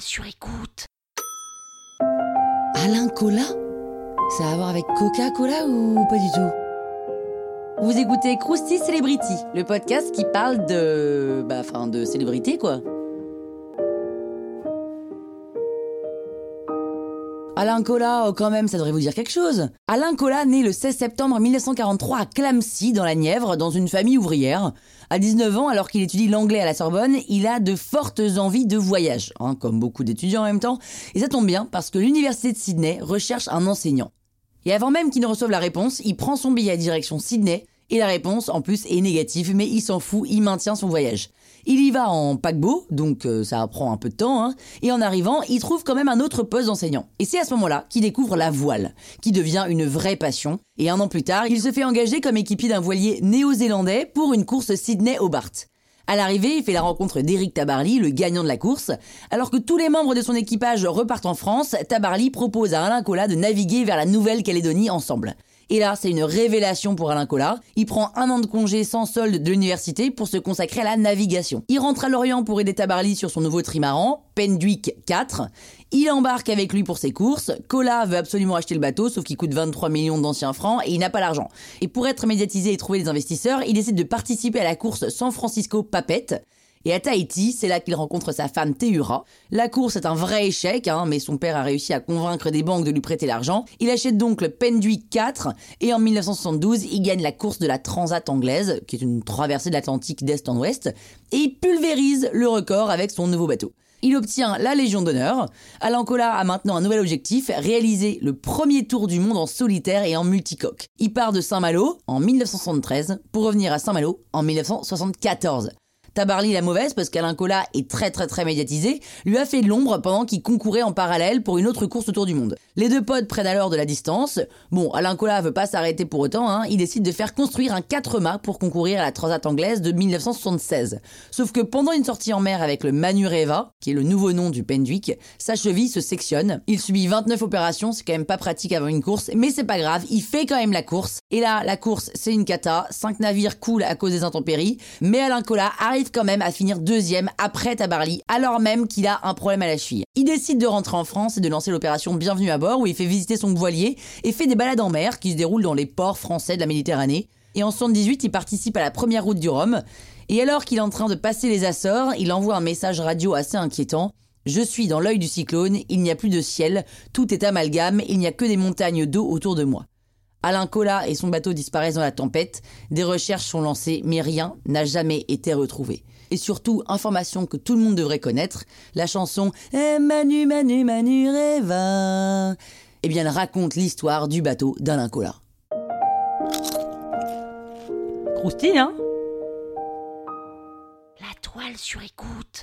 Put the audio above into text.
sur écoute. Alain Cola? Ça a à voir avec Coca-Cola ou pas du tout? Vous écoutez Krusty Celebrity, le podcast qui parle de. Bah, enfin, de célébrité quoi. Alain Cola, oh, quand même, ça devrait vous dire quelque chose. Alain Cola naît le 16 septembre 1943 à Clamcy, dans la Nièvre, dans une famille ouvrière. À 19 ans, alors qu'il étudie l'anglais à la Sorbonne, il a de fortes envies de voyage, hein, comme beaucoup d'étudiants en même temps. Et ça tombe bien, parce que l'université de Sydney recherche un enseignant. Et avant même qu'il ne reçoive la réponse, il prend son billet à direction Sydney, et la réponse, en plus, est négative, mais il s'en fout, il maintient son voyage. Il y va en paquebot, donc euh, ça prend un peu de temps, hein, et en arrivant, il trouve quand même un autre poste d'enseignant. Et c'est à ce moment-là qu'il découvre la voile, qui devient une vraie passion, et un an plus tard, il se fait engager comme équipier d'un voilier néo-zélandais pour une course Sydney-Hobart. À l'arrivée, il fait la rencontre d'Eric Tabarly, le gagnant de la course. Alors que tous les membres de son équipage repartent en France, Tabarly propose à Alain Colas de naviguer vers la Nouvelle-Calédonie ensemble. Et là, c'est une révélation pour Alain Collat. Il prend un an de congé sans solde de l'université pour se consacrer à la navigation. Il rentre à Lorient pour aider Tabarly sur son nouveau trimaran, Penduic 4. Il embarque avec lui pour ses courses. Collat veut absolument acheter le bateau, sauf qu'il coûte 23 millions d'anciens francs et il n'a pas l'argent. Et pour être médiatisé et trouver des investisseurs, il décide de participer à la course San Francisco Papette. Et à Tahiti, c'est là qu'il rencontre sa femme Tehura. La course est un vrai échec, hein, mais son père a réussi à convaincre des banques de lui prêter l'argent. Il achète donc le Penduic 4 et en 1972, il gagne la course de la Transat anglaise, qui est une traversée de l'Atlantique d'est en ouest, et il pulvérise le record avec son nouveau bateau. Il obtient la Légion d'honneur. Alain Collat a maintenant un nouvel objectif, réaliser le premier tour du monde en solitaire et en multicoque. Il part de Saint-Malo en 1973 pour revenir à Saint-Malo en 1974. Tabarly la mauvaise parce qu'Alain Colas est très très très médiatisé, lui a fait de l'ombre pendant qu'il concourait en parallèle pour une autre course autour du monde. Les deux potes prennent alors de la distance. Bon, Alain Colas veut pas s'arrêter pour autant, hein. il décide de faire construire un 4 mâts pour concourir à la Transat anglaise de 1976. Sauf que pendant une sortie en mer avec le Manureva, qui est le nouveau nom du Penduic, sa cheville se sectionne. Il subit 29 opérations, c'est quand même pas pratique avant une course, mais c'est pas grave, il fait quand même la course. Et là, la course, c'est une cata, 5 navires coulent à cause des intempéries, mais Alain Colas quand même à finir deuxième après Tabarly, alors même qu'il a un problème à la cheville. Il décide de rentrer en France et de lancer l'opération Bienvenue à bord, où il fait visiter son voilier et fait des balades en mer qui se déroulent dans les ports français de la Méditerranée. Et en 78, il participe à la première route du Rhum. Et alors qu'il est en train de passer les Açores, il envoie un message radio assez inquiétant. Je suis dans l'œil du cyclone, il n'y a plus de ciel, tout est amalgame, il n'y a que des montagnes d'eau autour de moi. Alain Colas et son bateau disparaissent dans la tempête, des recherches sont lancées, mais rien n'a jamais été retrouvé. Et surtout, information que tout le monde devrait connaître, la chanson eh, Manu, Manu, Manu, Reva. Eh bien, elle raconte l'histoire du bateau d'Alain Colas. Croustille, hein? La toile sur écoute.